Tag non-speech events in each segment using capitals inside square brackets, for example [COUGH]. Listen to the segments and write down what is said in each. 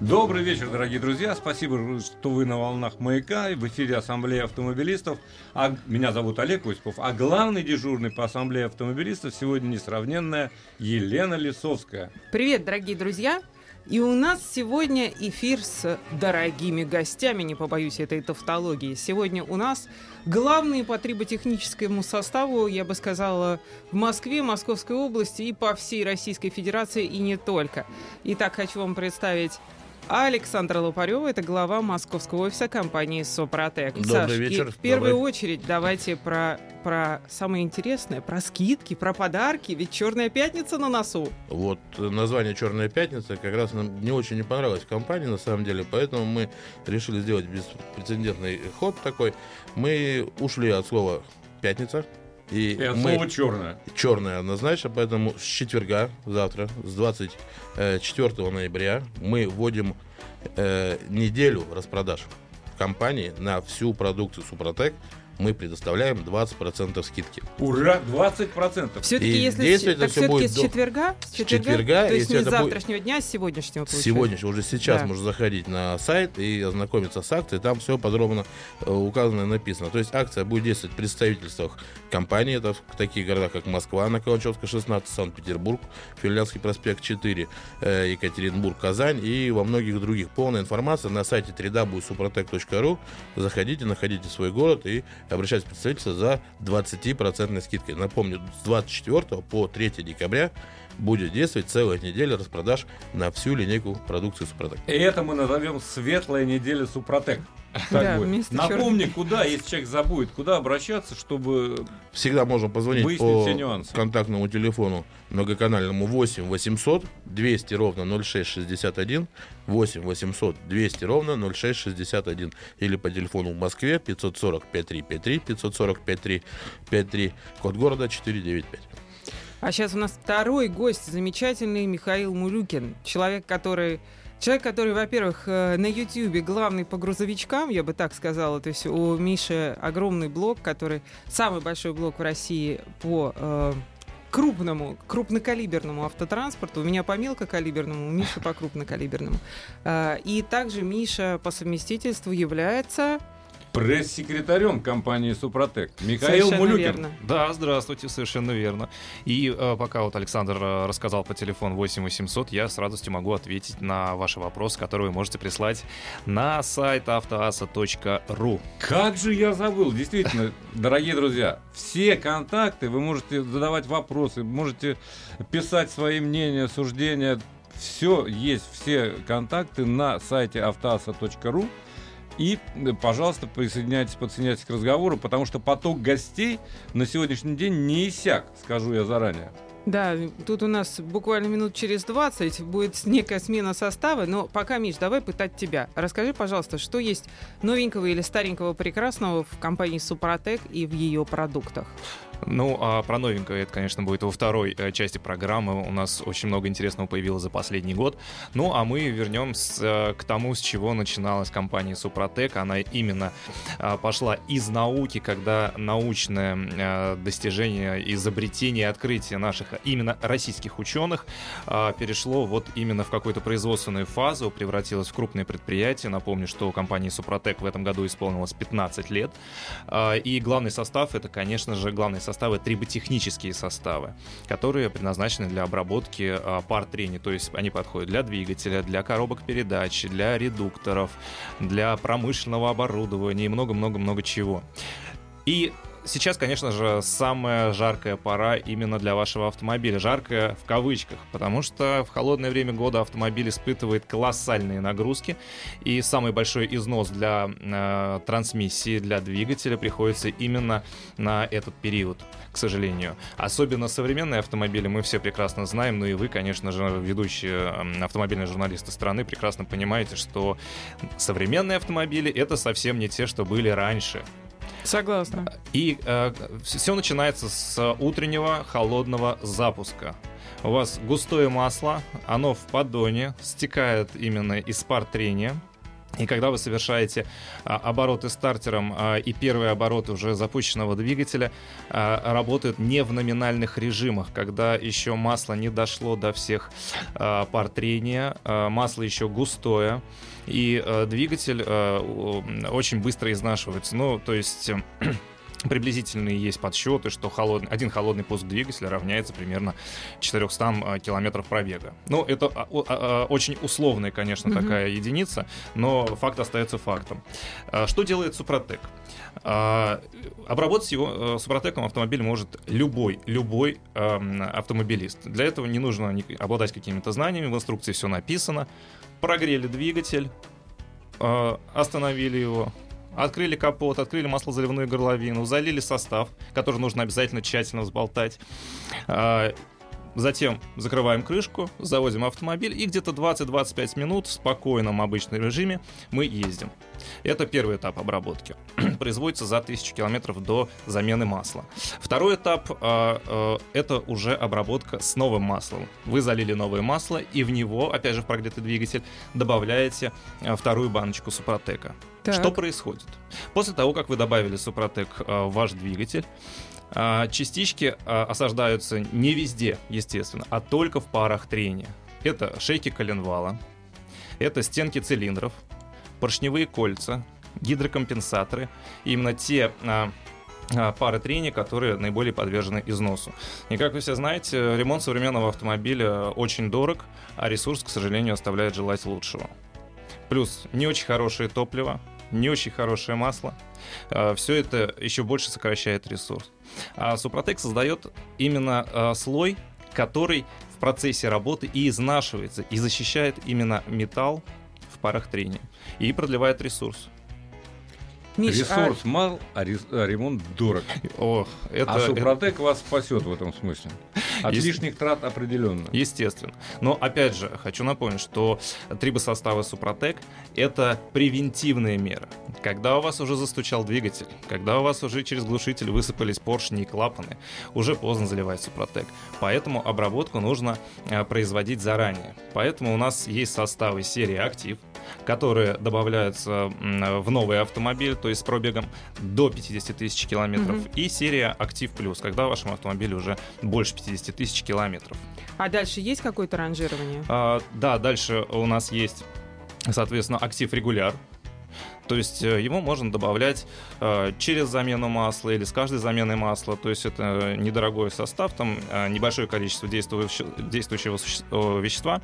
Добрый вечер, дорогие друзья. Спасибо, что вы на волнах маяка. В эфире Ассамблея автомобилистов. А, меня зовут Олег Осипов. А главный дежурный по Ассамблее автомобилистов сегодня несравненная Елена Лисовская. Привет, дорогие друзья. И у нас сегодня эфир с дорогими гостями, не побоюсь этой тавтологии. Сегодня у нас главные по триботехническому составу, я бы сказала, в Москве, Московской области и по всей Российской Федерации, и не только. Итак, хочу вам представить Александра Лопарева, это глава московского офиса компании «Сопротек». Добрый Саш, вечер. И в первую Добрый. очередь давайте про, про самое интересное, про скидки, про подарки, ведь «Черная пятница» на носу. Вот название Черная пятница как раз нам не очень не понравилось в компании, на самом деле, поэтому мы решили сделать беспрецедентный ход такой. Мы ушли от слова пятница. И, И от мы слова черное. черная однозначно, поэтому с четверга, завтра, с 24 ноября, мы вводим э, неделю распродаж в компании на всю продукцию Супротек. Мы предоставляем 20% скидки. Ура, 20%. Все-таки, И если это так все-таки будет с до- четверга, с четверга, то есть не с это будет- завтрашнего дня, а с сегодняшнего получается. Сегодня, уже сейчас Да. можно заходить на сайт и ознакомиться с акцией. Там все подробно э, указано и написано. То есть акция будет действовать в представительствах компании. Это в таких городах, как Москва, на Каланчевской 16, Санкт-Петербург, Финляндский проспект 4, э, Екатеринбург, Казань и во многих других. Полная информация на сайте www.suprotec.ru. Заходите, находите свой город и обращайтесь в представительство за 20% скидкой. Напомню, с 24 по 3 декабря будет действовать целая неделя распродаж на всю линейку продукции Супротек. И это мы назовем «Светлая неделя Супротек». Да, Напомни, куда, если человек забудет, куда обращаться, чтобы... Всегда можем позвонить по контактному телефону многоканальному 8 800 200 ровно 0661 8 800 200 ровно 0661 или по телефону в Москве 540 5353 540 5353 код города 495. А сейчас у нас второй гость, замечательный Михаил Мулюкин. Человек, который... Человек, который, во-первых, э, на Ютьюбе главный по грузовичкам, я бы так сказала. То есть у Миши огромный блог, который самый большой блог в России по э, крупному, крупнокалиберному автотранспорту. У меня по мелкокалиберному, у Миши по крупнокалиберному. Э, И также Миша по совместительству является... Пресс-секретарем компании Супротек. Михаил Совершенно Мулюкин. верно. Да, здравствуйте, совершенно верно. И э, пока вот Александр э, рассказал по телефону 8 800, я с радостью могу ответить на ваши вопросы, которые вы можете прислать на сайт автоаса.ру. Как же я забыл, действительно, [LAUGHS] дорогие друзья, все контакты, вы можете задавать вопросы, можете писать свои мнения, суждения, все есть, все контакты на сайте автоаса.ру. И, э, пожалуйста, присоединяйтесь, подсоединяйтесь к разговору, потому что поток гостей на сегодняшний день не иссяк, скажу я заранее. Да, тут у нас буквально минут через 20 будет некая смена состава, но пока, Миш, давай пытать тебя. Расскажи, пожалуйста, что есть новенького или старенького прекрасного в компании Супротек и в ее продуктах? Ну, а про новенькое это, конечно, будет во второй э, части программы. У нас очень много интересного появилось за последний год. Ну, а мы вернемся к тому, с чего начиналась компания Супротек. Она именно а, пошла из науки, когда научное э, достижение, изобретение, открытие наших именно российских ученых перешло вот именно в какую-то производственную фазу, превратилось в крупное предприятие. Напомню, что компании Супротек в этом году исполнилось 15 лет. И главный состав это, конечно же, главный составы триботехнические составы, которые предназначены для обработки а, пар трения, то есть они подходят для двигателя, для коробок передач, для редукторов, для промышленного оборудования и много-много-много чего. И сейчас, конечно же, самая жаркая пора именно для вашего автомобиля. Жаркая в кавычках, потому что в холодное время года автомобиль испытывает колоссальные нагрузки, и самый большой износ для э, трансмиссии, для двигателя приходится именно на этот период, к сожалению. Особенно современные автомобили мы все прекрасно знаем, ну и вы, конечно же, ведущие автомобильные журналисты страны, прекрасно понимаете, что современные автомобили это совсем не те, что были раньше. Согласна. И э, все начинается с утреннего холодного запуска. У вас густое масло, оно в поддоне, стекает именно из пар трения. И когда вы совершаете а, обороты стартером а, и первые обороты уже запущенного двигателя а, работают не в номинальных режимах, когда еще масло не дошло до всех пар трения, масло еще густое, и двигатель очень быстро изнашивается. Ну, то есть... приблизительные есть подсчеты, что холодный, один холодный пуск двигателя равняется примерно 400 а, километров пробега. Ну, это а, а, очень условная, конечно, mm-hmm. такая единица, но факт остается фактом. Что делает Супротек? Обработать его Супротеком автомобиль может любой, любой автомобилист. Для этого не нужно обладать какими-то знаниями, в инструкции все написано. Прогрели двигатель, остановили его, Открыли капот, открыли маслозаливную горловину, залили состав, который нужно обязательно тщательно взболтать. А, затем закрываем крышку, заводим автомобиль и где-то 20-25 минут в спокойном обычном режиме мы ездим. Это первый этап обработки. [CLEARS THROAT] Производится за 1000 километров до замены масла. Второй этап э, э, это уже обработка с новым маслом. Вы залили новое масло и в него, опять же в прогретый двигатель, добавляете э, вторую баночку Супротека. Так. Что происходит? После того, как вы добавили Супротек в ваш двигатель, частички осаждаются не везде, естественно, а только в парах трения. Это шейки коленвала, это стенки цилиндров, поршневые кольца, гидрокомпенсаторы. Именно те а, а, пары трения, которые наиболее подвержены износу. И как вы все знаете, ремонт современного автомобиля очень дорог, а ресурс, к сожалению, оставляет желать лучшего. Плюс не очень хорошее топливо, не очень хорошее масло. А, все это еще больше сокращает ресурс. А Супротек создает именно слой, который в процессе работы и изнашивается, и защищает именно металл парах трения и продлевает ресурс. Миш, Ресурс а... мал, а, а ремонт дорог. О, это, а Супротек это... вас спасет в этом смысле. [LAUGHS] От Есть... лишних трат определенно. Естественно. Но опять же, хочу напомнить, что трибосоставы Супротек это превентивная мера. Когда у вас уже застучал двигатель, когда у вас уже через глушитель высыпались поршни и клапаны, уже поздно заливать Супротек. Поэтому обработку нужно а, производить заранее. Поэтому у нас есть составы серии Актив, которые добавляются в новый автомобиль, то есть с пробегом до 50 тысяч километров, угу. и серия Актив Плюс, когда вашему автомобилю уже больше 50 тысяч километров. А дальше есть какое-то ранжирование? А, да, дальше у нас есть, соответственно, Актив Регуляр, то есть э, его можно добавлять э, через замену масла или с каждой заменой масла. То есть это недорогой состав, там э, небольшое количество действующего вещества,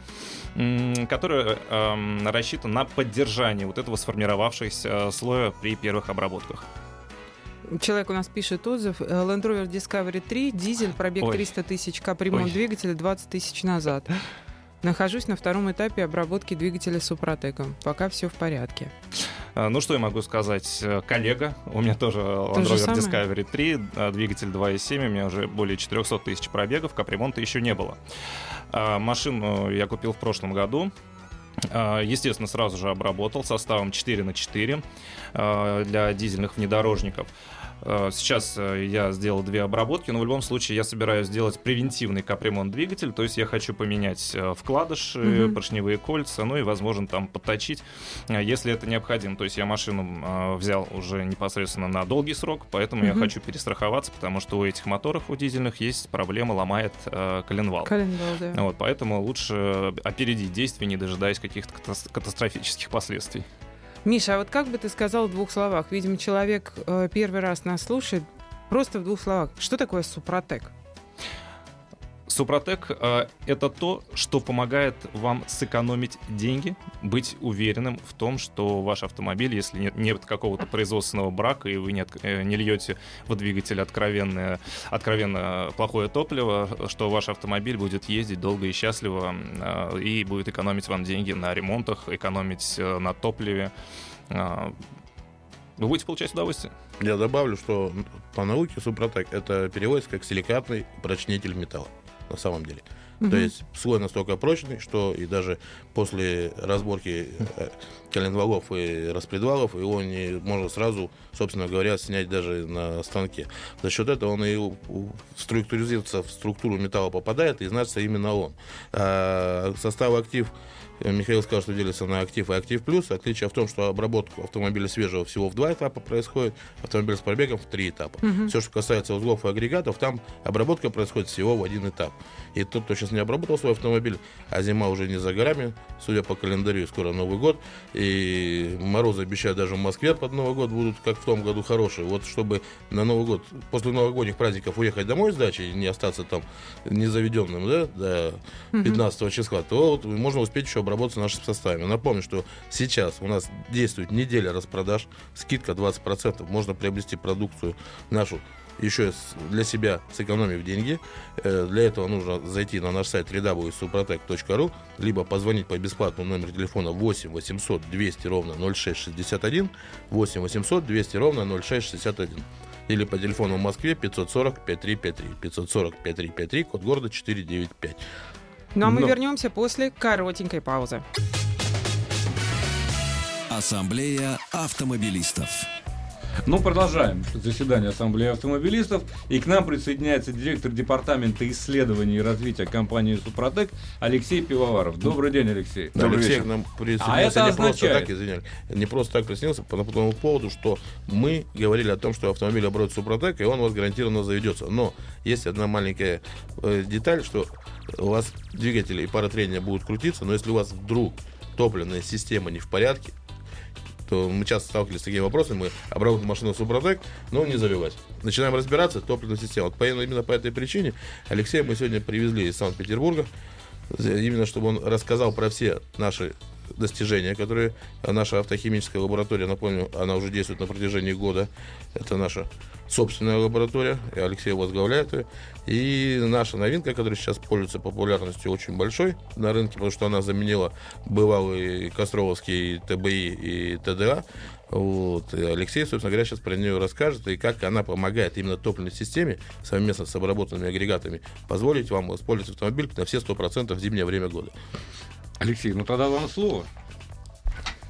которое эм, рассчитано на поддержание вот этого сформировавшегося слоя при первых обработках. Человек у нас пишет отзыв. Land Rover Discovery 3, дизель, пробег Ой. 300 тысяч, капремонт двигателя 20 тысяч назад. Нахожусь на втором этапе обработки двигателя Супротеком. Пока все в порядке. А, ну, что я могу сказать? Э, коллега, у меня тоже Land Rover Discovery 3, а, двигатель 2.7, у меня уже более 400 тысяч пробегов, капремонта еще не было. А, машину я купил в прошлом году, Естественно, сразу же обработал составом 4 на 4 для дизельных внедорожников. Э, сейчас э, я сделал две обработки, но в любом случае я собираюсь сделать превентивный капремонт двигателя, то есть я хочу поменять э, вкладыши, mm-hmm. поршневые кольца, ну и, возможно, там подточить, если это необходимо. То есть я машину взял уже непосредственно на долгий срок, поэтому mm-hmm. я хочу перестраховаться, потому что у этих моторов, у дизельных, есть проблема, ломает коленвал. Коленвал, да. Вот, поэтому лучше опередить действия, не дожидаясь каких-то катастрофических последствий. Миша, а вот как бы ты сказал в двух словах? Видимо, человек э, первый раз нас слушает. Просто в двух словах. Что такое Супротек? Супротек э, это то, что помогает вам сэкономить деньги, быть уверенным в том, что ваш автомобиль, если нет, нет какого-то производственного брака и вы не, от- э, не льете в двигатель откровенное, откровенно плохое топливо, что ваш автомобиль будет ездить долго и счастливо э, и будет экономить вам деньги на ремонтах, экономить э, на топливе. Э, Вы будете получать удовольствие. Я добавлю, что по науке Супротек это переводится как силикатный упрочнитель металла на самом деле. То есть слой настолько прочный, что и даже после разборки э, коленвалов и распредвалов его не можно сразу, собственно говоря, снять даже на станке. За счет этого он и структуризируется в структуру металла попадает, и значится именно он. А состав актив э, Михаил сказал, что делится на актив и актив плюс. Отличие в том, что обработка автомобиля свежего всего в два этапа происходит, автомобиль с пробегом в три этапа. Все, что касается узлов и агрегатов, там обработка происходит всего в один этап. И тот, кто сейчас не обработал свой автомобиль, а зима уже не за горами, судя по календарю, скоро Новый год, и морозы обещают даже в Москве под Новый год будут, как в том году, хорошие. Вот чтобы на Новый год, после новогодних праздников уехать домой с дачи и не остаться там незаведенным, да, до 15 числа, то вот можно успеть еще обработаться нашим составами. Напомню, что сейчас у нас действует неделя распродаж, скидка 20%, можно приобрести продукцию нашу еще для себя сэкономив деньги. Э, Для этого нужно зайти на наш сайт www.suprotec.ru, либо позвонить по бесплатному номеру телефона 8 800 200 ровно 0661, 8 800 200 ровно 0661. Или по телефону в Москве 540 5353. 540 5353, код города 495. Ну а мы Но- вернемся после коротенькой паузы. Ассамблея автомобилистов. Ну, продолжаем заседание Ассамблеи автомобилистов. И к нам присоединяется директор департамента исследований и развития компании «Супротек» Алексей Пивоваров. Добрый день, Алексей. Да, Алексей вечер. к нам присоединился А это не просто так, извиняюсь, не просто так присоединился, по по тому поводу, что мы говорили о том, что автомобиль оборот Супротек, и он у вас гарантированно заведется. Но есть одна маленькая э, деталь, что у вас двигатели и пара трения будут крутиться, но если у вас вдруг топливная система не в порядке, то мы часто сталкивались с такими вопросами, мы обработали машину Супротек, но не забивать. Начинаем разбираться, топливная система. Вот именно по этой причине Алексея мы сегодня привезли из Санкт-Петербурга, именно чтобы он рассказал про все наши достижения, которые наша автохимическая лаборатория, напомню, она уже действует на протяжении года. Это наша собственная лаборатория, и Алексей возглавляет ее. И наша новинка, которая сейчас пользуется популярностью очень большой на рынке, потому что она заменила бывалый Костровский ТБИ и ТДА. Вот. И Алексей, собственно говоря, сейчас про нее расскажет, и как она помогает именно топливной системе совместно с обработанными агрегатами позволить вам использовать автомобиль на все 100% в зимнее время года. Алексей, ну тогда вам слово.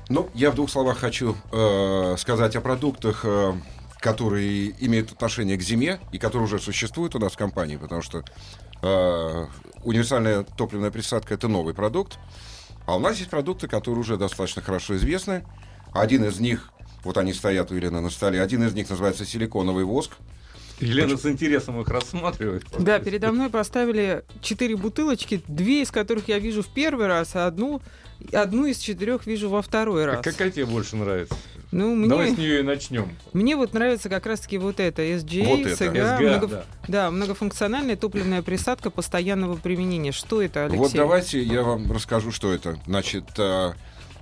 Ну, я в двух словах хочу э, сказать о продуктах, э, которые имеют отношение к зиме и которые уже существуют у нас в компании, потому что э, универсальная топливная присадка это новый продукт, а у нас есть продукты, которые уже достаточно хорошо известны. Один из них, вот они стоят у Елены на столе, один из них называется силиконовый воск. Елена с интересом их рассматривает. Да, передо мной поставили четыре бутылочки, две из которых я вижу в первый раз, а одну, одну из четырех вижу во второй раз. Какая тебе больше нравится? Ну, мне, Давай с нее и начнем. мне вот нравится как раз-таки вот это, SGA, Вот это. SGA, SGA, много- да. да, многофункциональная топливная присадка постоянного применения. Что это, Алексей? Вот давайте я вам расскажу, что это. Значит, э,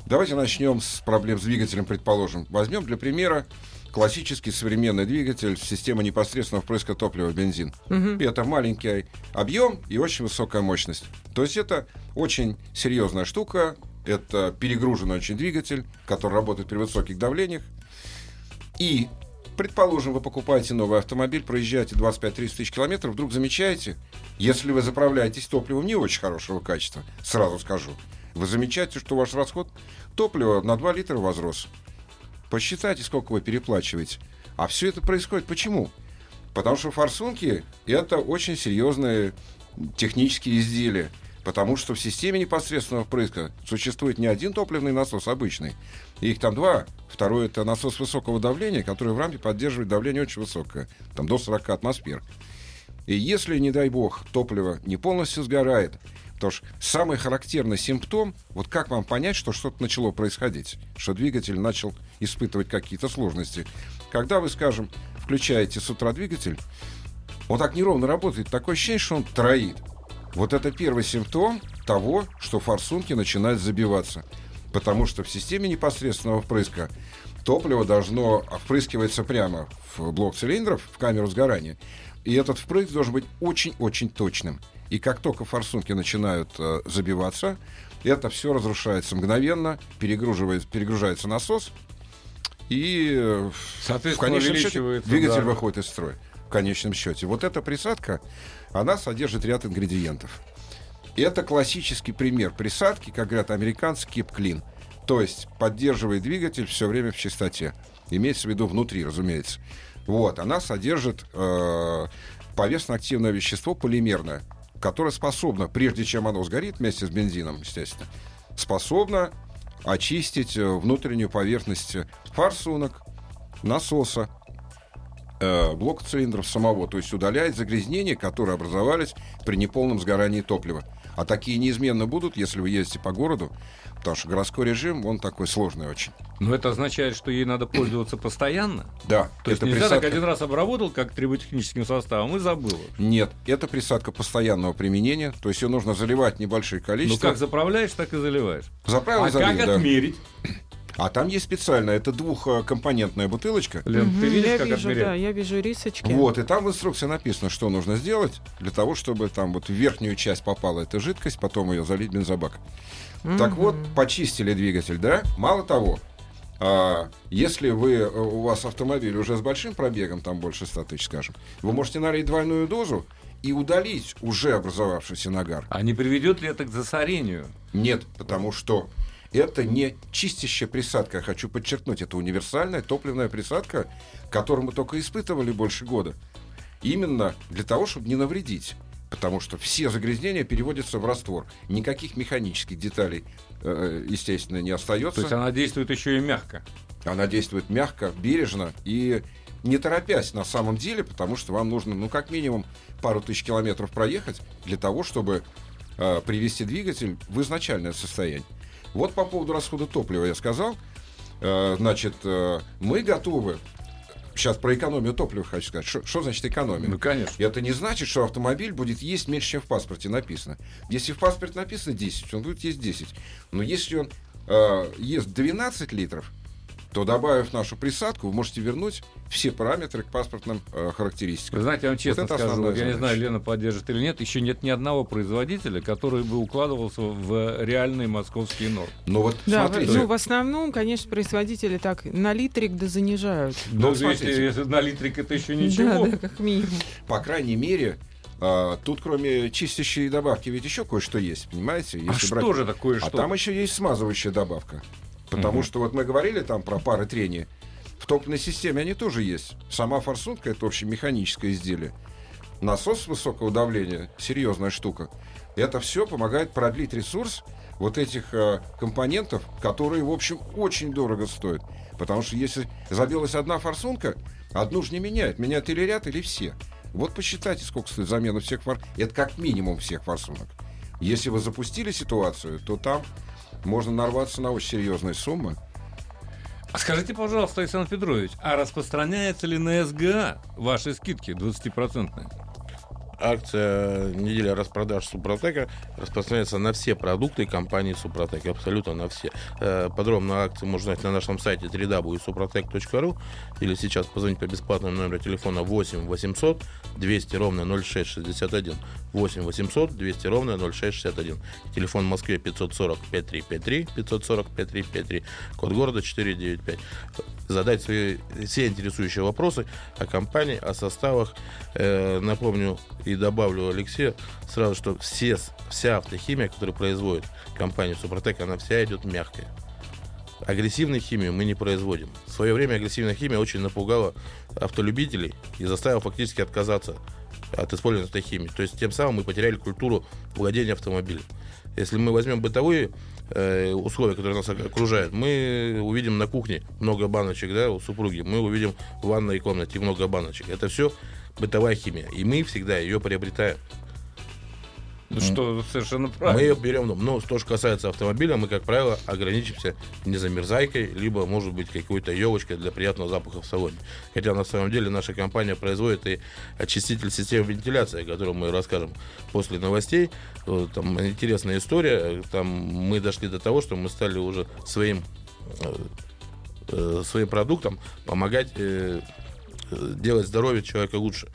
давайте начнем с проблем с двигателем, предположим. Возьмем для примера классический современный двигатель системы непосредственного впрыска топлива бензин. Мгм. И это маленький объем и очень высокая мощность. То есть это очень серьезная штука. Это перегруженный очень двигатель, который работает при высоких давлениях. И, предположим, вы покупаете новый автомобиль, проезжаете 25-30 тысяч километров, вдруг замечаете, если вы заправляетесь топливом не очень хорошего качества, сразу скажу, вы замечаете, что ваш расход топлива на 2 литра возрос. Посчитайте, сколько вы переплачиваете. А все это происходит почему? Потому что форсунки – это очень серьезные технические изделия. Потому что в системе непосредственного впрыска существует не один топливный насос обычный. Их там два. Второй – это насос высокого давления, который в рампе поддерживает давление очень высокое. Там до 40 атмосфер. И если, не дай бог, топливо не полностью сгорает, потому что самый характерный симптом, вот как вам понять, что что-то начало происходить, что двигатель начал испытывать какие-то сложности. Когда вы, скажем, включаете с утра двигатель, он так неровно работает, такое ощущение, что он троит. Вот это первый симптом того, что форсунки начинают забиваться. Потому что в системе непосредственного впрыска топливо должно впрыскиваться прямо в блок цилиндров, в камеру сгорания. И этот впрыск должен быть очень-очень точным. И как только форсунки начинают э, забиваться, это все разрушается мгновенно, перегруживается, перегружается насос, и э, в конечном счете двигатель да. выходит из строя. В конечном счете. Вот эта присадка, она содержит ряд ингредиентов. Это классический пример присадки, как говорят американцы, keep clean. То есть поддерживает двигатель все время в чистоте. Имеется в виду внутри, разумеется. Вот, она содержит э, повестно-активное вещество полимерное, которое способно, прежде чем оно сгорит вместе с бензином, естественно, способно очистить э, внутреннюю поверхность форсунок, насоса, э, блока цилиндров самого, то есть удаляет загрязнения, которые образовались при неполном сгорании топлива. А такие неизменно будут, если вы ездите по городу, потому что городской режим, он такой сложный очень. Но это означает, что ей надо пользоваться постоянно? Да, То есть это нельзя так присадка- один раз обработал, как триботехническим составом, и забыл. Нет, это присадка постоянного применения, то есть ее нужно заливать небольшое Ну количество. как заправляешь, так и заливаешь. Заправил, а залил, как да. отмерить? А там есть специальная, это двухкомпонентная бутылочка. Лен, Мгм, ты видишь, я как вижу, отмерять? да, я вижу рисочки. Вот, и там в инструкции написано, что нужно сделать для того, чтобы там вот в верхнюю часть попала эта жидкость, потом ее залить в бензобак. Так вот, почистили двигатель, да? Мало того, а, если вы, э, у вас автомобиль уже с большим пробегом, там больше 100 тысяч, скажем, вы можете налить двойную дозу и удалить уже образовавшийся нагар. А не приведет ли это к засорению? Нет, потому что это не чистящая присадка. Я хочу подчеркнуть, это универсальная топливная присадка, которую мы только испытывали больше года. Именно для того, чтобы не навредить. Потому что все загрязнения переводятся в раствор. Никаких механических деталей, э, естественно, не остается. То есть она действует еще и мягко. Она действует мягко, бережно и не торопясь на самом деле, потому что вам нужно, ну, как минимум, пару тысяч километров проехать для того, чтобы э, привести двигатель в изначальное состояние. Вот по поводу расхода топлива я сказал. Э, значит, э, мы готовы. Сейчас про экономию топлива хочу сказать. Что- значит экономия? Ну, конечно. Это не значит, что автомобиль будет есть меньше, чем в паспорте написано. Если в паспорте написано 10, он будет есть 10. Но если он э, ест 12 литров, то добавив нашу присадку, вы можете вернуть все параметры к паспортным э, характеристикам. Вы знаете, я вам честно это скажу, вот я не знаю, Лена поддержит или нет, еще нет ни одного производителя, который бы укладывался в реальные московские нормы. Но вот Да, смотрите, ну, в основном, конечно, производители так на литрик да занижают. Ну, Но если, если на литрик это еще ничего. Да, да, как минимум. по крайней мере, э, тут кроме чистящей добавки ведь еще кое-что есть, понимаете? А Если что брать- же такое А что? там еще есть смазывающая добавка. Потому Мгм. что вот мы говорили там про пары трения. В топливной системе они тоже есть. Сама форсунка это общем механическое изделие. Насос высокого давления серьезная штука. Это все помогает продлить ресурс вот этих э, компонентов, которые, в общем, очень дорого стоят. Потому что если забилась одна форсунка, одну же не меняют. Меняют или ряд, или все. Вот посчитайте, сколько стоит замена всех фор... Это как минимум всех форсунок. Если вы запустили ситуацию, то там можно нарваться на очень серьезные суммы. А скажите, пожалуйста, Александр Петрович, а распространяется ли на СГА ваши скидки 20%? Акция неделя распродаж Супротека распространяется на все продукты компании Супротек, абсолютно на все. Э, Подробно акции можно узнать на нашем сайте www.suprotec.ru или сейчас позвонить по бесплатному номеру телефона 8 800 200 ровно 0661 8 800 200 ровно 0661. Телефон в Москве 540 5353 540 5353, код города 495. Задать свои все интересующие вопросы о компании, о составах. Э, напомню и добавлю Алексею сразу, что все, вся автохимия, которую производит компания Супротек, она вся идет мягкая. Агрессивную химию мы не производим. В свое время агрессивная химия очень напугала автолюбителей и заставила фактически отказаться от использования этой химии. То есть тем самым мы потеряли культуру владения автомобилем. Если мы возьмем бытовые э, условия, которые нас окружают, мы увидим на кухне много баночек, да, у супруги, мы увидим в ванной комнате много баночек. Это все бытовая химия, и мы всегда ее приобретаем. Ну что, совершенно Мы правильно. ее берем, ну, ну, то, что касается автомобиля, мы, как правило, ограничимся незамерзайкой, либо, может быть, какой-то елочкой для приятного запаха в салоне. Хотя, на самом деле, наша компания производит и очиститель системы вентиляции, о котором мы расскажем после новостей. Э, Там интересная история. Там мы дошли до того, что мы стали уже своим, э, э, своим продуктом помогать делать здоровье человека лучше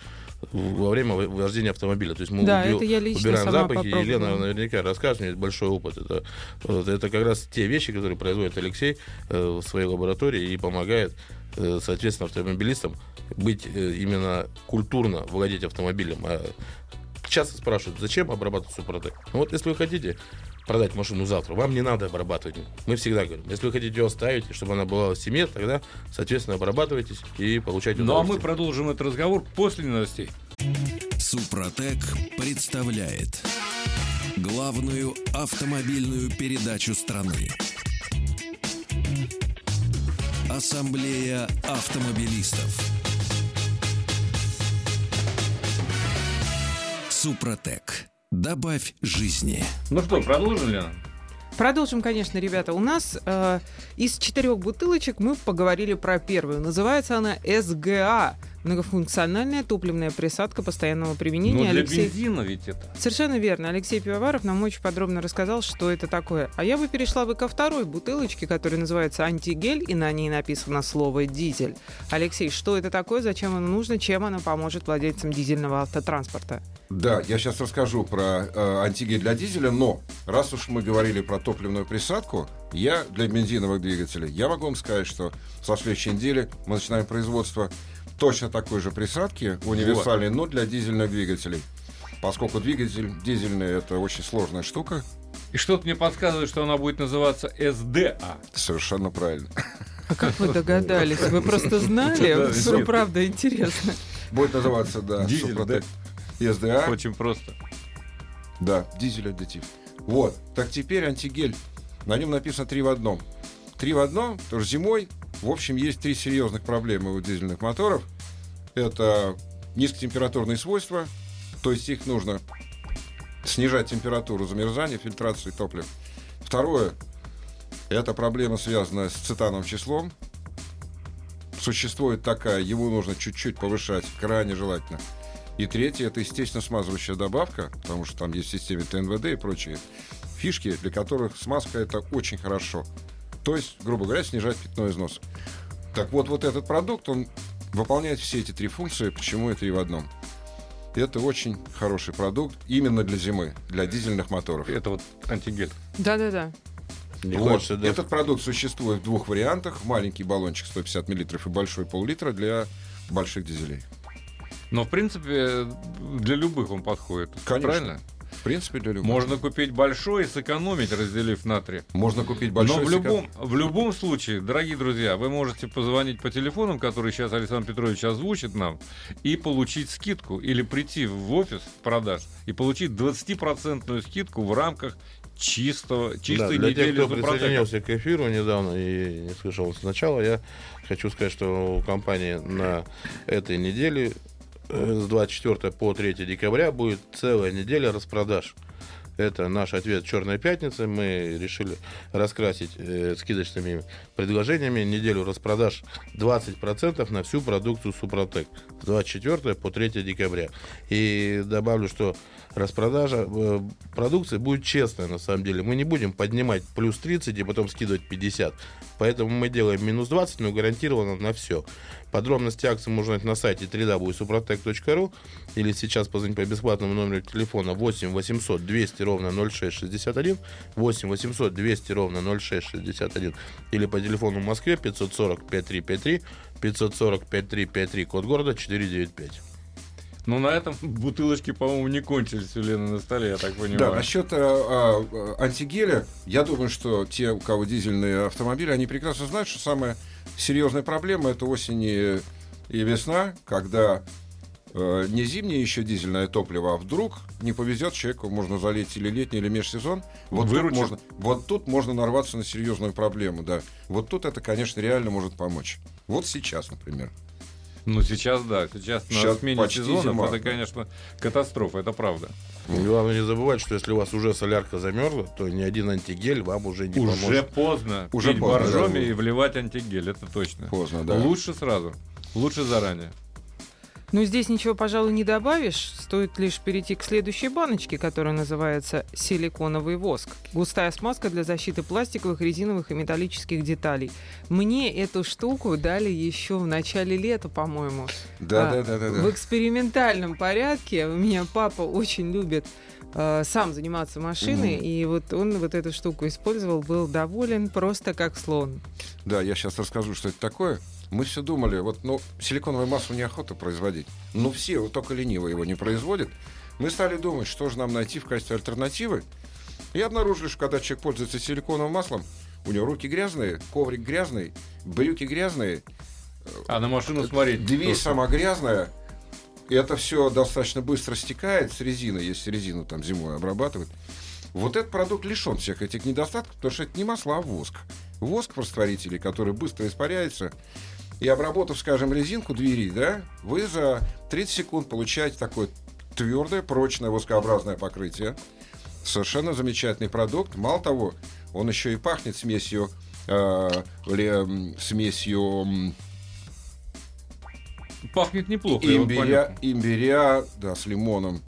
во время вождения автомобиля. То есть мы Да, убил- это я лично убираем сама запахи, и Елена наверняка расскажет, у нее есть большой опыт. Это, это как раз те вещи, которые производит Алексей э, в своей лаборатории и помогает, э, соответственно, автомобилистам быть э, именно культурно владеть автомобилем. А часто спрашивают, зачем обрабатывать супротек? Ну вот если вы хотите продать машину завтра, вам не надо обрабатывать. Мы всегда говорим, если вы хотите ее оставить, чтобы она была в семье, тогда, соответственно, обрабатывайтесь и получайте Ну а мы продолжим этот разговор после новостей. Супротек представляет главную автомобильную передачу страны. Ассамблея автомобилистов. Супротек. Добавь жизни. Ну что, продолжим, Лена? Продолжим, конечно, ребята. У нас э, из четырех бутылочек мы поговорили про первую. Называется она СГА. Многофункциональная топливная присадка постоянного применения. Ну для Алексей- бензина ведь это. Совершенно верно. Алексей Пивоваров нам очень подробно рассказал, что это такое. А я бы перешла бы ко второй бутылочке, которая называется антигель, и на ней написано слово «дизель». Алексей, что это такое, зачем оно нужно, чем оно поможет владельцам дизельного автотранспорта? Да, я сейчас расскажу про э, антигель для дизеля, но раз уж мы говорили про топливную присадку, я для бензиновых двигателей, я могу вам сказать, что со следующей недели мы начинаем производство точно такой же присадки, универсальной, но для дизельных двигателей. Поскольку двигатель дизельный это очень сложная штука, И что-то мне подсказывает, что она будет называться СДА. совершенно правильно. А как вы догадались? Вы просто знали? Нет. правда интересно. Будет называться, да, Супротек SDA. Очень просто. Да, дизель аддитив. Вот. Так теперь антигель. На нем написано три в одном. Три в одном, что зимой, в общем, есть три серьезных проблемы у дизельных моторов. Это низкотемпературные свойства, то есть их нужно снижать температуру замерзания, фильтрации топлива. Второе, это проблема, связанная с цитановым числом. Существует такая, его нужно чуть-чуть повышать, крайне желательно. И третье, это, естественно, смазывающая добавка, потому что там есть в системе ТНВД и прочие фишки, для которых смазка это очень хорошо. То есть, грубо говоря, снижать пятно износ. Так вот, вот этот продукт, он выполняет все эти три функции, почему это и в одном. Это очень хороший продукт именно для зимы, для дизельных моторов. Это вот антигель. Да-да-да. Мне Вот. хочется даже- Этот продукт существует в двух вариантах. Маленький баллончик 150 мл и большой пол-литра для больших дизелей. Но, в принципе, для любых он подходит. Конечно. Правильно? Принципе, для любых. Можно купить большой и сэкономить, разделив на три. Можно купить большой Но в любом, в любом случае, дорогие друзья, вы можете позвонить по телефонам, которые сейчас Александр Петрович озвучит нам, и получить скидку, или прийти в офис продаж и получить 20% скидку в рамках чистого, Да, чистой для тех, недели кто Супротека. присоединился к эфиру недавно и не слышал сначала, я хочу сказать, что у компании на этой неделе с 24 по 3 декабря будет целая неделя распродаж. Это наш ответ «Черная пятница». Мы решили раскрасить э, скидочными предложениями неделю распродаж 20% на всю продукцию «Супротек» с 24 по 3 декабря. И добавлю, что распродажа э, продукции будет честная, на самом деле. Мы не будем поднимать плюс 30 и потом скидывать 50. Поэтому мы делаем минус 20, но гарантированно на все. Подробности акции можно узнать на сайте www.suprotec.ru или сейчас позвонить по бесплатному номеру телефона 8 800 200 ровно 0661 8 800 200 ровно 0661 или по телефону в Москве 540 5353 540 5353 код города 495. Ну, на этом бутылочки, по-моему, не кончились у Лены на столе, я так понимаю. Да, насчет э, э, антигеля, я думаю, что те, у кого дизельные автомобили, они прекрасно знают, что самая серьезная проблема это осень и, весна, когда э, не зимнее еще дизельное топливо, а вдруг не повезет человеку, можно залить или летний, или межсезон. Вот тут, Выручит. можно, вот тут можно нарваться на серьезную проблему, да. Вот тут это, конечно, реально может помочь. Вот сейчас, например. Ну, сейчас да. Сейчас, на Щас смене сезонов зима. это, конечно, катастрофа, это правда. Главное не забывать, что если у вас уже солярка замерзла, то ни один антигель вам уже не Уже поможет. поздно Уже пить поздно, боржоми да. и вливать антигель, это точно. Поздно, да. Лучше сразу, лучше заранее. Ну, здесь ничего, пожалуй, не добавишь. Стоит лишь перейти к следующей баночке, которая называется силиконовый воск. Густая смазка для защиты пластиковых, резиновых и металлических деталей. Мне эту штуку дали еще в начале лета, по-моему. Да, А, да, да, да, В экспериментальном порядке. У меня папа очень любит э, сам заниматься машиной, Мгм. и вот он вот эту штуку использовал, был доволен просто как слон. Да, я сейчас расскажу, что это такое. Мы все думали, вот, ну, силиконовое масло неохота производить. Ну, все, вот только ленивые его не производят. Мы стали думать, что же нам найти в качестве альтернативы. И обнаружили, что когда человек пользуется силиконовым маслом, у него руки грязные, коврик грязный, брюки грязные, А на машину смотреть. дверь сама грязная. И это все достаточно быстро стекает с резины, если резину там зимой обрабатывать. Вот этот продукт лишен всех этих недостатков, потому что это не масло, а воск. Воск в растворителе, который быстро испаряется. И обработав, скажем, резинку двери, да, вы за 30 секунд получаете такое твердое, прочное воскообразное покрытие. Совершенно замечательный продукт. Мало того, он еще и пахнет смесью, э, ли, м, смесью Пахнет неплохо. имбиря, имбиря, да, с лимоном.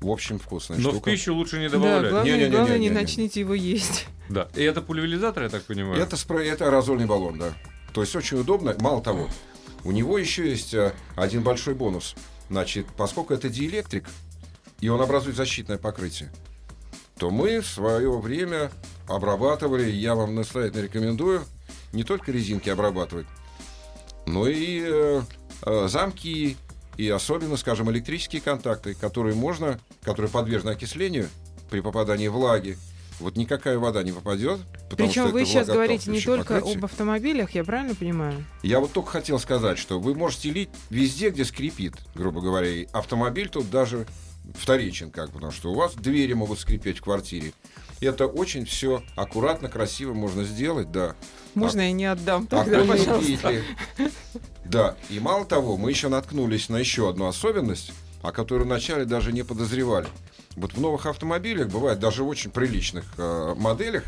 В общем, вкусная Но в штука. пищу лучше не Да, добавлять. главное, Не-не-не-не-не-не. главное, не начните его есть. Да. И это пульверизатор, я так понимаю. Это спрей, это аэрозольный баллон, да. То есть очень удобно. Мало того, у него еще есть э, один большой бонус. Значит, поскольку это диэлектрик, и он образует защитное покрытие, то мы в свое время обрабатывали, я вам настоятельно рекомендую, не только резинки обрабатывать, но и э, э, замки, и особенно, скажем, электрические контакты, которые можно, которые подвержены окислению при попадании влаги. Вот никакая вода не попадет. Причем вы сейчас говорите не только покрытие. об автомобилях, я правильно понимаю? Я вот только хотел сказать, что вы можете лить везде, где скрипит, грубо говоря. И автомобиль тут даже вторичен, как потому что у вас двери могут скрипеть в квартире. И Это очень все аккуратно, красиво можно сделать, да. Можно я не отдам тогда, Оконные пожалуйста? Да, и мало того, мы еще наткнулись на еще одну особенность, о которой вначале даже не подозревали. Вот в новых автомобилях бывает, даже в очень приличных э, моделях,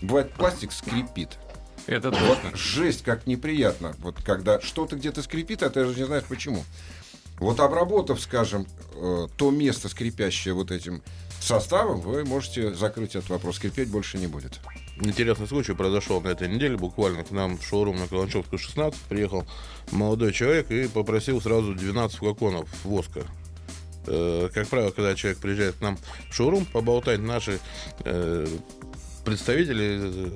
бывает пластик скрипит. Это Вот точно. жесть, как неприятно. Вот когда что-то где-то скрипит, а ты даже не знаешь почему. Вот обработав, скажем, э, то место, скрипящее вот этим составом, вы можете закрыть этот вопрос. Скрипеть больше не будет. Интересный случай произошел на этой неделе. Буквально к нам в шоурум на Каланчевскую 16 приехал молодой человек и попросил сразу 12 флаконов воска. Э, Как правило, когда человек приезжает к нам в шоурум поболтать, наши э, представители э,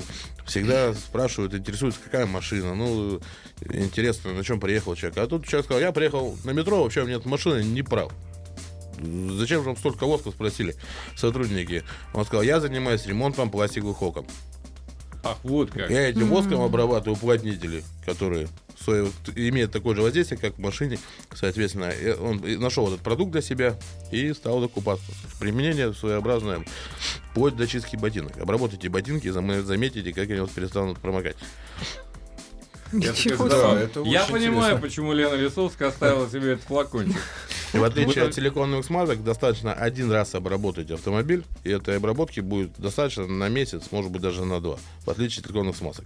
всегда спрашивают, интересуются, какая машина. Ну, интересно, на чем приехал человек. А тут человек сказал, я приехал на метро, вообще у меня машины, не прав. Зачем же вам столько воска, спросили сотрудники. Он сказал, я занимаюсь ремонтом пластиковых окон. Ах, вот как. Я этим воском обрабатываю уплотнители, которые имеют такое же воздействие, как в машине. Соответственно, он нашел этот продукт для себя и стал докупаться. Применение своеобразное, вплоть до чистки ботинок. Обработайте ботинки, зам- заметите, как они у вас перестанут промокать. Ничего Да, себе. это Я понимаю, интересно. почему Лена Лисовская оставила себе этот флакончик. И в отличие от силиконовых смазок, достаточно один раз обработать автомобиль, и этой обработки будет достаточно на месяц, может быть, даже на два, в отличие от силиконовых смазок.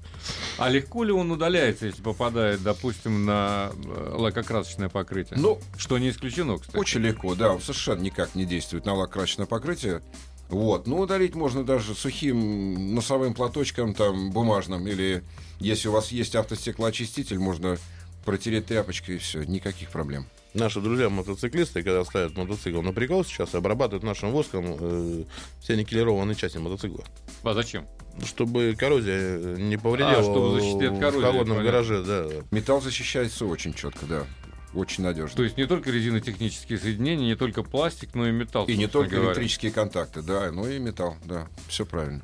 А легко ли он удаляется, если попадает, допустим, на э, лакокрасочное покрытие? Ну, Что не исключено, кстати. Очень легко, да, он совершенно никак не действует на лак-красочное покрытие. Вот, ну, удалить можно даже сухим носовым платочком, там, бумажным, или если у вас есть автостеклоочиститель, можно протереть тряпочкой и все, никаких проблем. Наши друзья-мотоциклисты, когда ставят мотоцикл на прикол сейчас, обрабатывают нашим воском э, все никелированные части мотоцикла. А зачем? Чтобы коррозия не повредила А, чтобы защитить от коррозии, в холодном понятно. гараже, да. Металл защищается очень четко, да, очень надежно. То есть не только резинотехнические соединения, не только пластик, но и металл. и не только говоря. электрические контакты, да, но и металл, да, все правильно.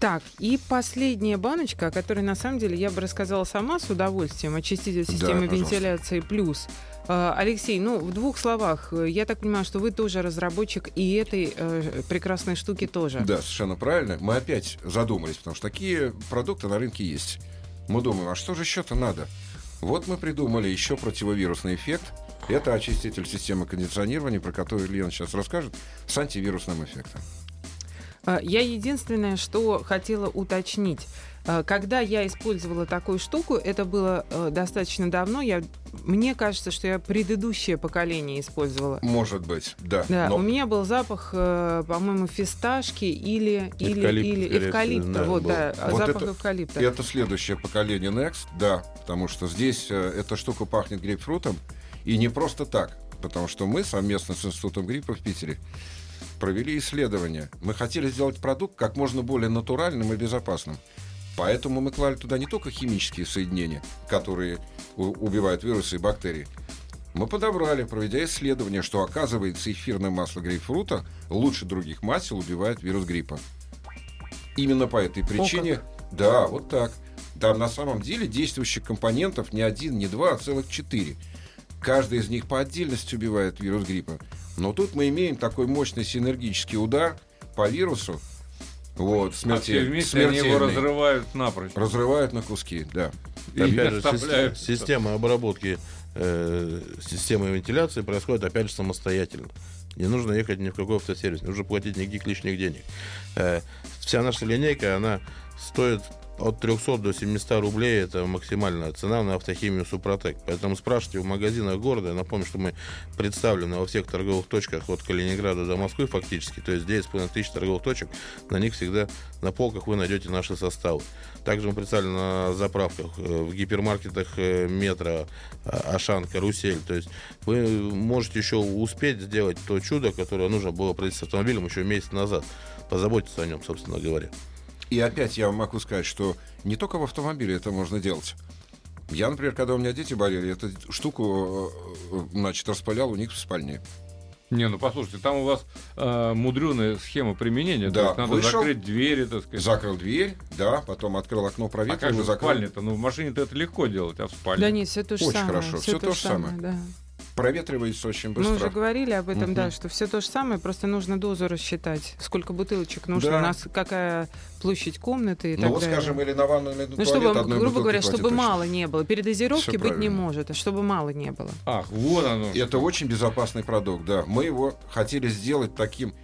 Так, и последняя баночка, о которой на самом деле я бы рассказала сама с удовольствием, очиститель Да, системы пожалуйста. вентиляции плюс. Э, Алексей, ну, в двух словах, я так понимаю, что вы тоже разработчик и этой э, прекрасной штуки тоже. Да, совершенно правильно. Мы опять задумались, потому что такие продукты на рынке есть. Мы думаем, а что же еще-то надо? Вот мы придумали еще противовирусный эффект. Это очиститель системы кондиционирования, про который Лена сейчас расскажет, с антивирусным эффектом. А, Я единственное, что хотела уточнить. А, Когда я использовала такую штуку, это было э, достаточно давно. Я, мне кажется, что я предыдущее поколение использовала. Может быть, да. Да, Но у меня был запах, э, по-моему, фисташки или, или, Эвкалипт, или эвкалипта. да, вот, был. да, Вот запах это- эвкалипта. Это следующее поколение Next, да, потому что здесь э, эта штука пахнет грейпфрутом, и не просто так, потому что мы совместно с Институтом гриппа в Питере провели исследование. Мы хотели сделать продукт как можно более натуральным и безопасным. Поэтому мы клали туда не только химические соединения, которые убивают вирусы и бактерии. Мы подобрали, проведя исследование, что оказывается эфирное масло грейпфрута лучше других масел убивает вирус гриппа. Именно по этой причине, да, вот так. Там на самом деле действующих компонентов не один, не два, а целых четыре. Каждый из них по отдельности убивает вирус гриппа. Но тут мы имеем такой мощный синергический удар по вирусу. Вот, А все вместе они его смертельный. разрывают напрочь. Разрывают на куски, да. И Опять же, система, система обработки э, системы вентиляции происходит, опять же, самостоятельно. Не нужно ехать ни в какой автосервис, не нужно платить никаких лишних денег. Э, вся наша линейка, она стоит от 300 до 700 рублей. Это максимальная цена на автохимию Супротек. Поэтому спрашивайте в магазинах города. Я напомню, что мы представлены во всех торговых точках от Калининграда до Москвы фактически. То есть 9,5 тысяч торговых точек. На них всегда на полках вы найдете наши составы. Также мы представлены на заправках, э, в гипермаркетах э, метро, а- Ашан, Карусель. То есть вы можете еще успеть сделать то чудо, которое нужно было произвести с автомобилем еще месяц назад. Позаботиться о нем, собственно говоря. И опять я могу сказать, что не только в автомобиле это можно делать. Я, например, когда у меня дети болели, эту штуку э, э, значит, распылял у них в спальне. Не, ну послушайте, там у вас э, мудреная схема применения. Да, то есть надо вышел, закрыть двери, так сказать. Закрыл дверь, да, потом открыл окно, а проветрил как же и в закрыл. спальне-то? Ну, в машине-то это легко делать, а в спальне? Да нет, все то же Очень самое. хорошо, всё то же самое. да. Проветривается очень Мы уже быстро. говорили об этом, Мгм. да, что все то же самое, просто нужно дозу рассчитать, сколько бутылочек нужно, Да. у нас какая площадь комнаты и Ну так вот, далее. скажем, или на ванну, или на ну, туалет чтобы, одной грубо говоря, хватит чтобы точно. мало не было. Передозировки быть не может, а чтобы мало не было. Ах, вот оно. Это очень безопасный продукт, да. Мы его хотели сделать таким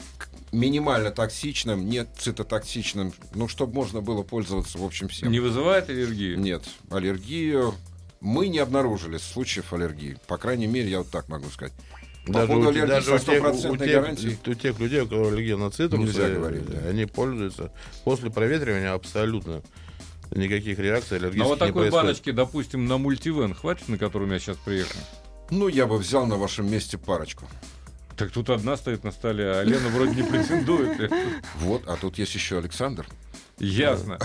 минимально токсичным, не цитотоксичным, ну, чтобы можно было пользоваться, в общем, всем. Не вызывает аллергии? Нет, аллергию мы не обнаружили случаев аллергии. По крайней мере, я вот так могу сказать. По Даже, поводу у, аллергии даже со у, тех, у, стопроцентной тех, гарантией. у тех людей, у которых аллергия на цитрусы, Нельзя говорить, да. они пользуются. После проветривания абсолютно никаких реакций На аллергических вот не такой происходит. баночке, допустим, на мультивен хватит, на котором я сейчас приехал? Ну, я бы взял на вашем месте парочку. Так тут одна стоит на столе, а Лена вроде не претендует. Вот, а тут есть еще Александр. Ясно.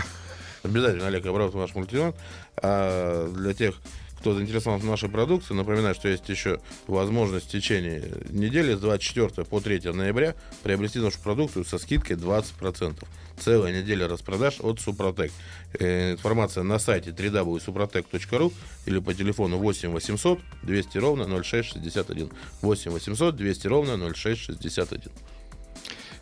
Обязательно, Олег, обратно ваш мультиван. А для тех, кто заинтересован в нашей продукции, напоминаю, что есть еще возможность в течение недели с 24 по 3 ноября приобрести нашу продукцию со скидкой 20%. Целая неделя распродаж от Супротек. Э, информация на сайте www.suprotec.ru или по телефону 8 800 200 ровно 0661. 8 800 200 ровно 0661.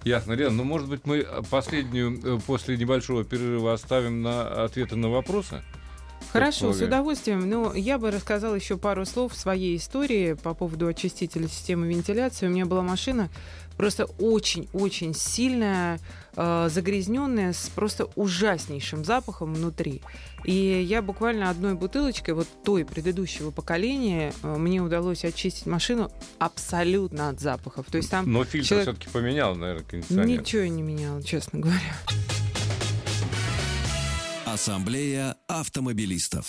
Ясно, Лена. Ну, может быть, мы последнюю э, после небольшого перерыва оставим на ответы на вопросы? Хорошо, с удовольствием. Но я бы рассказала еще пару слов своей истории по поводу очистителя системы вентиляции. У меня была машина просто очень-очень сильная, э, загрязненная, с просто ужаснейшим запахом внутри. И я буквально одной бутылочкой вот той предыдущего поколения э, мне удалось очистить машину абсолютно от запахов. То есть там Но фильтр человек- все-таки поменял, наверное, кондиционер. ничего я не меняла, честно говоря. Ассамблея автомобилистов.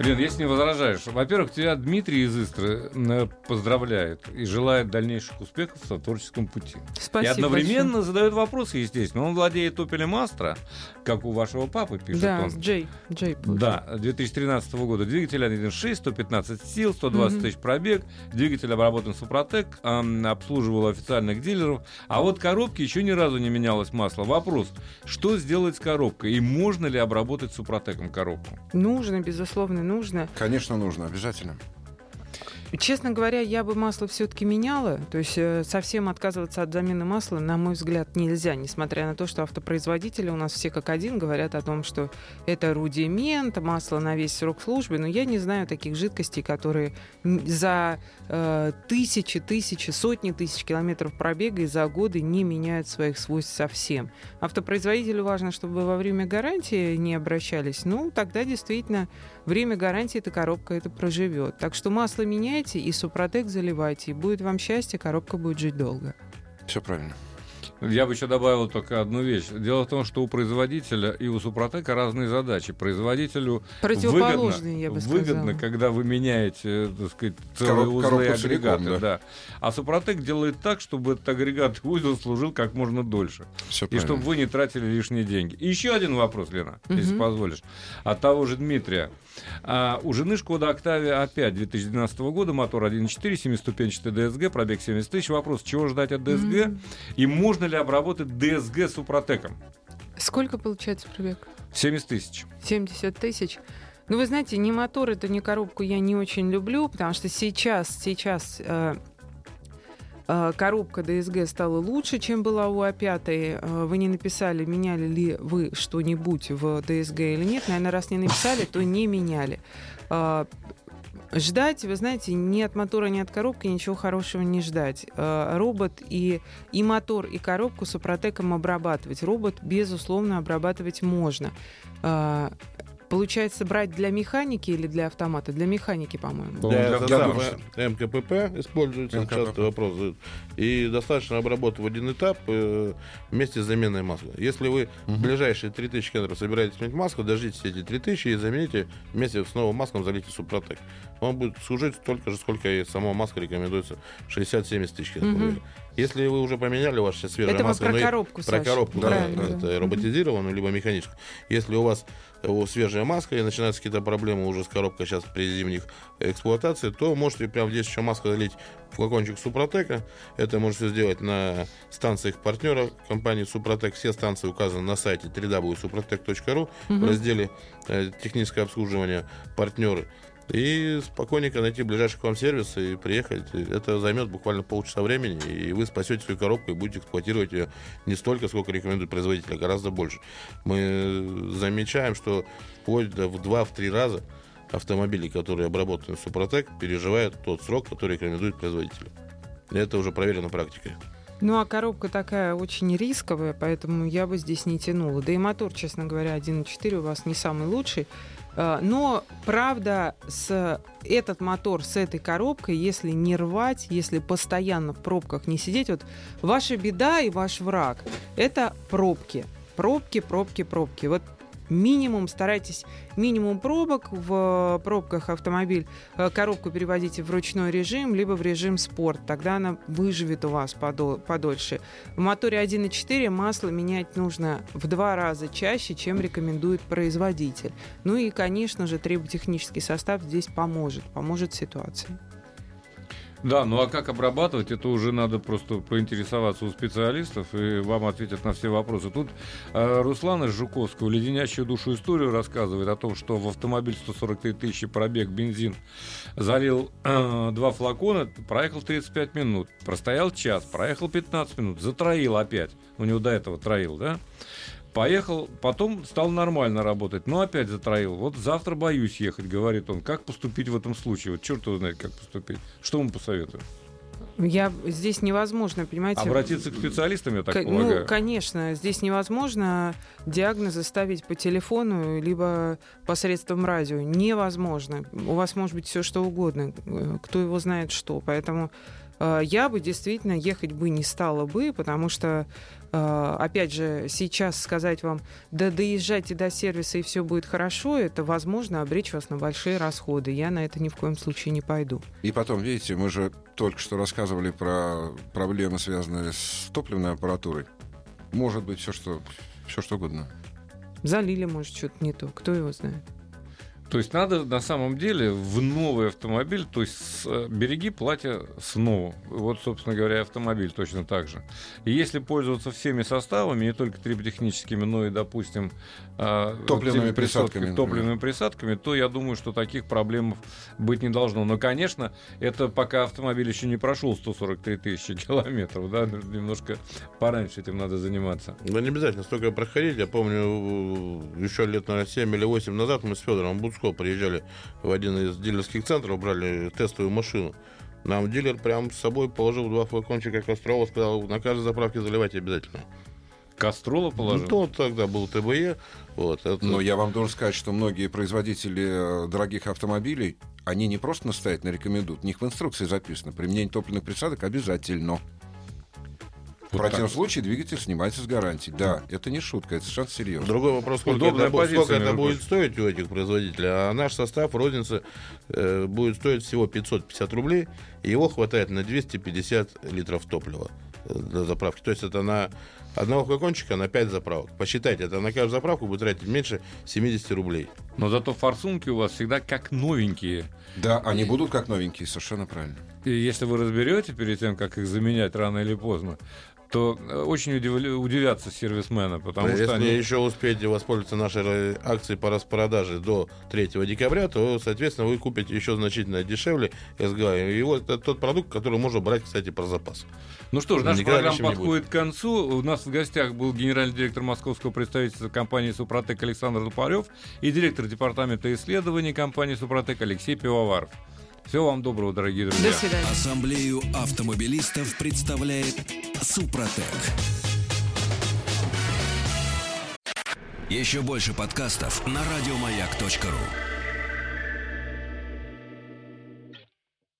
Лен, если не возражаешь, во-первых, тебя Дмитрий из Истры поздравляет и желает дальнейших успехов в творческом пути. Спасибо. и одновременно задает вопросы, естественно. Он владеет Opel Astra, как у вашего папы, пишет Да, он. Джей. Джей. Да, 2013 года. Двигатель 1.6, 115 сил, 120 Мгм. тысяч пробег. Двигатель обработан Супротек, обслуживал официальных дилеров. А вот коробки еще ни разу не менялось масло. Вопрос, что сделать с коробкой? И можно ли обработать Супротеком коробку? Нужно, безусловно, нужно. Конечно, нужно, обязательно. Честно говоря, я бы масло все-таки меняла. То есть э, совсем отказываться от замены масла, на мой взгляд, нельзя, несмотря на то, что автопроизводители у нас все как один говорят о том, что это рудимент, масло на весь срок службы. Но я не знаю таких жидкостей, которые за э, тысячи, тысячи, сотни тысяч километров пробега и за годы не меняют своих свойств совсем. Автопроизводителю важно, чтобы во время гарантии не обращались. Ну, тогда действительно время гарантии эта коробка это проживет. Так что масло меняйте и Супротек заливайте. И будет вам счастье, коробка будет жить долго. Все правильно. Я бы еще добавил только одну вещь. Дело в том, что у производителя и у Супротека разные задачи. Производителю Противоположные, выгодно, я бы сказала. выгодно, когда вы меняете, так сказать, целые Короб- узлы и целиком, агрегаты. да. да. А Супротек делает так, чтобы этот агрегат и узел служил как можно дольше. Все И правильно. чтобы вы не тратили лишние деньги. И еще один вопрос, Лена, если Мгм. позволишь. От того же Дмитрия. А, у жены Шкода Октавия А5 2012 года, мотор 1.4, семиступенчатый ДСГ, пробег 70 тысяч. Вопрос, чего ждать от ДСГ? М. И можно ли обработать ДСГ Супротеком? Сколько получается пробег? 70 тысяч. 70 тысяч. Ну, вы знаете, ни мотор, это ни коробку я не очень люблю, потому что сейчас, сейчас э, э, коробка DSG стала лучше, чем была у А5. Э, Вы не написали, меняли ли вы что-нибудь в DSG или нет. Наверное, раз не написали, то не меняли. Э, Ждать, вы знаете, ни от мотора, ни от коробки ничего хорошего не ждать. Э, Робот и, и мотор, и коробку супротеком обрабатывать. Робот, безусловно, обрабатывать можно. Получается, брать для механики или для автомата? Для механики, по-моему. Для для я состава МКПП используется МКПП. часто вопрос. И достаточно обработать в один этап э, вместе с заменой масла. Если вы в ближайшие 3000 километров собираетесь менять масло, дождитесь эти 3000 и замените вместе с новым маслом залейте Супротек. Он будет служить столько же, сколько и само масло рекомендуется 60-70 тысяч километров. Мгм. Если вы уже поменяли ваше сейчас свежее Это про коробку, про Саша. коробку, да, это роботизированную, либо механическую. Если у вас э, свежая маска и начинаются какие-то проблемы уже с коробкой сейчас при зимних эксплуатации, то можете прямо здесь еще маску залить в флакончик Супротека. Это можете сделать на станциях партнера компании Супротек. Все станции указаны на сайте www.suprotec.ru в разделе э, техническое обслуживание партнеры. И спокойненько найти ближайший к вам сервис и приехать. Это займет буквально полчаса времени, и вы спасете свою коробку и будете эксплуатировать ее не столько, сколько рекомендует производитель, а гораздо больше. Мы замечаем, что вплоть в 2-3 раза автомобили, которые обработаны Супротек, переживают тот срок, который рекомендует производитель. Это уже проверено практикой. Ну, а коробка такая очень рисковая, поэтому я бы здесь не тянула. Да и мотор, честно говоря, 1.4 у вас не самый лучший. А, Но, правда, с этот мотор с этой коробкой, если не рвать, если постоянно в пробках не сидеть, вот ваша беда и ваш враг — это пробки. Пробки, пробки, пробки. Вот минимум старайтесь минимум пробок в пробках автомобиль э, коробку переводите в ручной режим либо в режим спорт тогда она выживет у вас подо- подольше. В моторе 1.4 масло менять нужно в два раза чаще чем рекомендует производитель. Ну и конечно же триботехнический состав здесь поможет поможет ситуации Да, ну а как обрабатывать, это уже надо просто поинтересоваться у специалистов, и вам ответят на все вопросы. Тут э, из Жуковского леденящую душу историю рассказывает о том, что в автомобиль 143 тысячи пробег бензин залил э, два флакона, проехал 35 минут, простоял час, проехал 15 минут, затроил опять. У него до этого троил, да? Поехал, потом стал нормально работать, но опять затроил. Вот завтра боюсь ехать, говорит он. Как поступить в этом случае? Вот черт его знает, как поступить. Что ему посоветую? я здесь невозможно понимаете Обратиться к специалистам, я так К- полагаю. Ну, конечно, здесь невозможно диагнозы ставить по телефону либо посредством радио. Невозможно. У вас может быть все что угодно. Э, Кто его знает что. Поэтому я бы действительно ехать бы не стала бы, потому что, э, опять же, сейчас сказать вам, да доезжайте до сервиса и все будет хорошо, это возможно обречь вас на большие расходы. Я на это ни в коем случае не пойду. И потом, видите, мы же только что рассказывали про проблемы, связанные с топливной аппаратурой. Может быть, все что, все что угодно. Залили, может, что-то не то. Кто его знает? То есть надо на самом деле в новый автомобиль, то есть с, э, береги платье снова. Вот, собственно говоря, автомобиль точно так же. И если пользоваться всеми составами, не только триботехническими, но и, допустим, а, Топливными присадками, топливными присадками, то я думаю, что таких проблем быть не должно. Но, конечно, это пока автомобиль еще не прошел 143 тысячи [LAUGHS] километров, да, немножко пораньше этим надо заниматься. Да не обязательно столько проходить. Я помню, еще лет, наверное, 7 или 8 назад мы с Федором Буцко приезжали в один из дилерских центров, брали тестовую машину. Нам дилер прям с собой положил два флакончика Кострова, сказал, на каждой заправке заливайте обязательно. Кастрола положил? Ну, то тогда был ТБЕ. Вот, это... Но я вам должен сказать, что многие производители э, дорогих автомобилей, они не просто настоятельно рекомендуют, у них в инструкции записано, применение топливных присадок обязательно. В Вот противном так. случае двигатель снимается с гарантии. Да, это не шутка, это совершенно серьезно. Другой вопрос, сколько, Удобная это, позиция, сколько это будет стоить у этих производителей. А наш состав розницы э, будет стоить всего 550 рублей, и его хватает на 250 литров топлива э, для заправки. То есть это на одного флакончика на 5 заправок. Посчитайте, это на каждую заправку будет тратить меньше 70 рублей. Но зато форсунки у вас всегда как новенькие. Да, они будут как новенькие, совершенно правильно. И если вы разберете перед тем, как их заменять рано или поздно, то э, очень удивля- удивятся сервисмены, потому Если что они... еще успеете воспользоваться нашей акцией по распродаже до 3 декабря, то, соответственно, вы купите еще значительно дешевле СГА. И вот это тот продукт, который можно брать, кстати, про запас. Ну что ж, наша Никогда программа подходит к концу. У нас в гостях был генеральный директор московского представительства компании «Супротек» Александр Тупарев и директор департамента исследований компании «Супротек» Алексей Пивоваров. Всего вам доброго, дорогие друзья. До свидания. Ассамблею автомобилистов представляет Супротек. Еще больше подкастов на радиомаяк.ру.